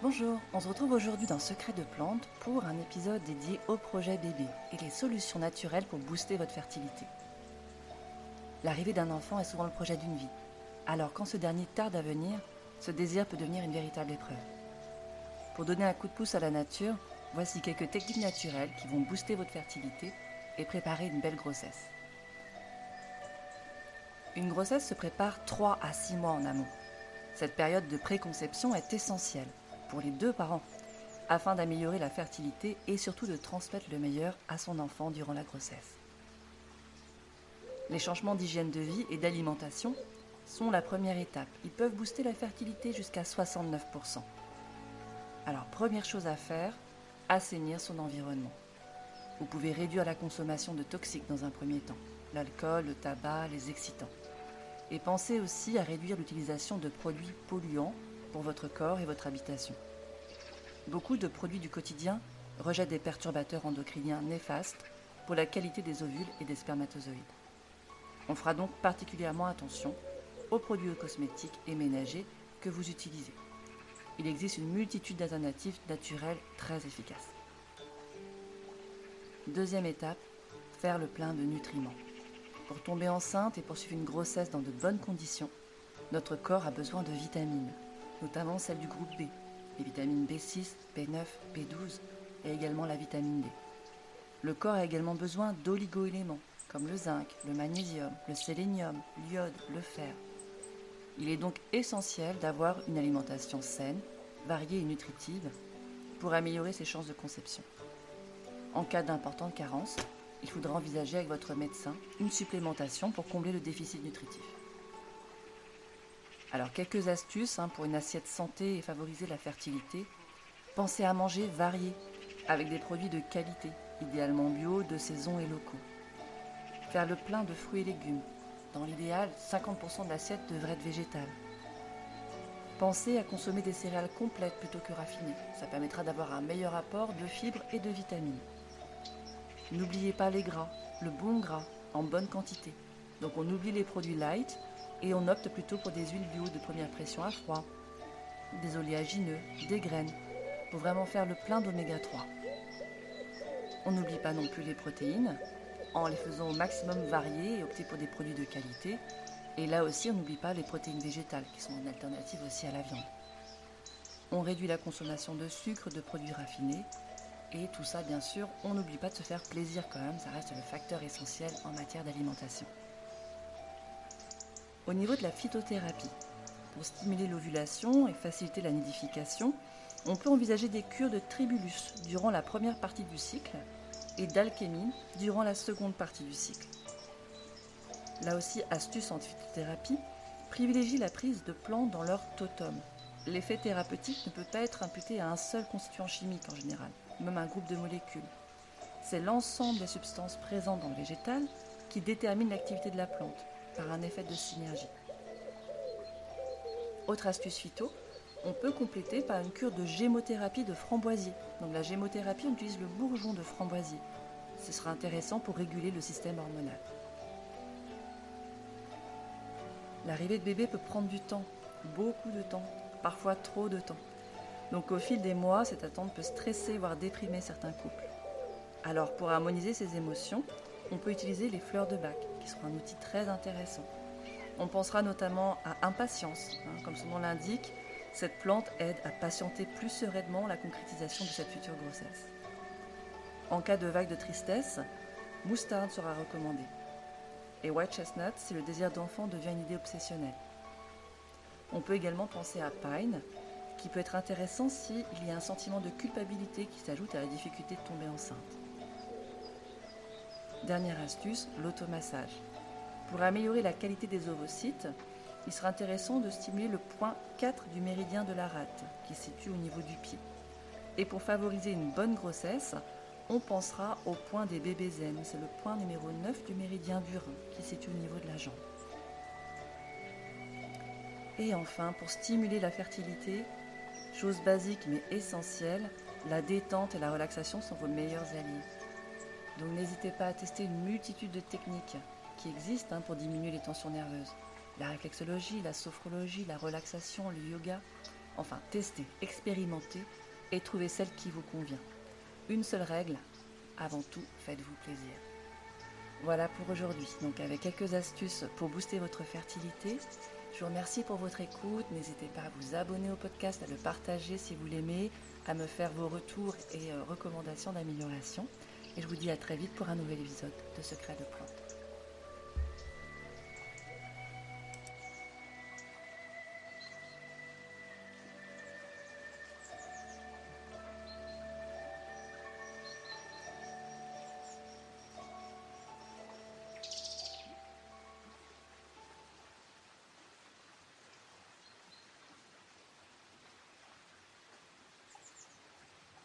Bonjour, on se retrouve aujourd'hui dans Secret de plantes pour un épisode dédié au projet bébé et les solutions naturelles pour booster votre fertilité. L'arrivée d'un enfant est souvent le projet d'une vie. Alors quand ce dernier tarde à venir, ce désir peut devenir une véritable épreuve. Pour donner un coup de pouce à la nature, voici quelques techniques naturelles qui vont booster votre fertilité et préparer une belle grossesse. Une grossesse se prépare 3 à 6 mois en amont. Cette période de préconception est essentielle pour les deux parents, afin d'améliorer la fertilité et surtout de transmettre le meilleur à son enfant durant la grossesse. Les changements d'hygiène de vie et d'alimentation sont la première étape. Ils peuvent booster la fertilité jusqu'à 69%. Alors, première chose à faire, assainir son environnement. Vous pouvez réduire la consommation de toxiques dans un premier temps, l'alcool, le tabac, les excitants. Et pensez aussi à réduire l'utilisation de produits polluants pour votre corps et votre habitation. Beaucoup de produits du quotidien rejettent des perturbateurs endocriniens néfastes pour la qualité des ovules et des spermatozoïdes. On fera donc particulièrement attention aux produits cosmétiques et ménagers que vous utilisez. Il existe une multitude d'alternatives naturelles très efficaces. Deuxième étape, faire le plein de nutriments. Pour tomber enceinte et poursuivre une grossesse dans de bonnes conditions, notre corps a besoin de vitamines notamment celle du groupe B, les vitamines B6, B9, B12 et également la vitamine D. Le corps a également besoin d'oligo-éléments comme le zinc, le magnésium, le sélénium, l'iode, le fer. Il est donc essentiel d'avoir une alimentation saine, variée et nutritive pour améliorer ses chances de conception. En cas d'importante carence, il faudra envisager avec votre médecin une supplémentation pour combler le déficit nutritif. Alors quelques astuces hein, pour une assiette santé et favoriser la fertilité. Pensez à manger varié, avec des produits de qualité, idéalement bio, de saison et locaux. Faire le plein de fruits et légumes. Dans l'idéal, 50% de l'assiette devrait être végétale. Pensez à consommer des céréales complètes plutôt que raffinées. Ça permettra d'avoir un meilleur apport de fibres et de vitamines. N'oubliez pas les gras, le bon gras, en bonne quantité. Donc on oublie les produits light et on opte plutôt pour des huiles bio de première pression à froid, des oléagineux, des graines, pour vraiment faire le plein d'oméga 3. On n'oublie pas non plus les protéines, en les faisant au maximum variées et opter pour des produits de qualité. Et là aussi, on n'oublie pas les protéines végétales, qui sont une alternative aussi à la viande. On réduit la consommation de sucre, de produits raffinés, et tout ça, bien sûr, on n'oublie pas de se faire plaisir quand même, ça reste le facteur essentiel en matière d'alimentation. Au niveau de la phytothérapie, pour stimuler l'ovulation et faciliter la nidification, on peut envisager des cures de tribulus durant la première partie du cycle et d'alchémine durant la seconde partie du cycle. Là aussi, astuce en phytothérapie, privilégie la prise de plantes dans leur totum. L'effet thérapeutique ne peut pas être imputé à un seul constituant chimique en général, même un groupe de molécules. C'est l'ensemble des substances présentes dans le végétal qui détermine l'activité de la plante par un effet de synergie. Autre astuce phyto, on peut compléter par une cure de gémothérapie de framboisier. Donc la gémothérapie, on utilise le bourgeon de framboisier. Ce sera intéressant pour réguler le système hormonal. L'arrivée de bébé peut prendre du temps, beaucoup de temps, parfois trop de temps. Donc au fil des mois, cette attente peut stresser, voire déprimer certains couples. Alors pour harmoniser ces émotions, on peut utiliser les fleurs de bac, qui sont un outil très intéressant. On pensera notamment à impatience. Hein, comme son nom l'indique, cette plante aide à patienter plus sereinement la concrétisation de cette future grossesse. En cas de vague de tristesse, moutarde sera recommandée. Et white chestnut si le désir d'enfant devient une idée obsessionnelle. On peut également penser à pine, qui peut être intéressant s'il y a un sentiment de culpabilité qui s'ajoute à la difficulté de tomber enceinte. Dernière astuce, l'automassage. Pour améliorer la qualité des ovocytes, il sera intéressant de stimuler le point 4 du méridien de la rate, qui se situe au niveau du pied. Et pour favoriser une bonne grossesse, on pensera au point des bébés zen. C'est le point numéro 9 du méridien du rein, qui se situe au niveau de la jambe. Et enfin, pour stimuler la fertilité, chose basique mais essentielle, la détente et la relaxation sont vos meilleurs alliés. Donc n'hésitez pas à tester une multitude de techniques qui existent hein, pour diminuer les tensions nerveuses. La réflexologie, la sophrologie, la relaxation, le yoga, Enfin, testez, expérimentez et trouvez celle qui vous convient. Une seule règle, avant tout, faites-vous plaisir. Voilà pour aujourd'hui, donc avec quelques astuces pour booster votre fertilité. Je vous remercie pour votre écoute. N'hésitez pas à vous abonner au podcast, à le partager si vous l'aimez, à me faire vos retours et euh, recommandations d'amélioration. Et je vous dis à très vite pour un nouvel épisode de Secrets de Plantes.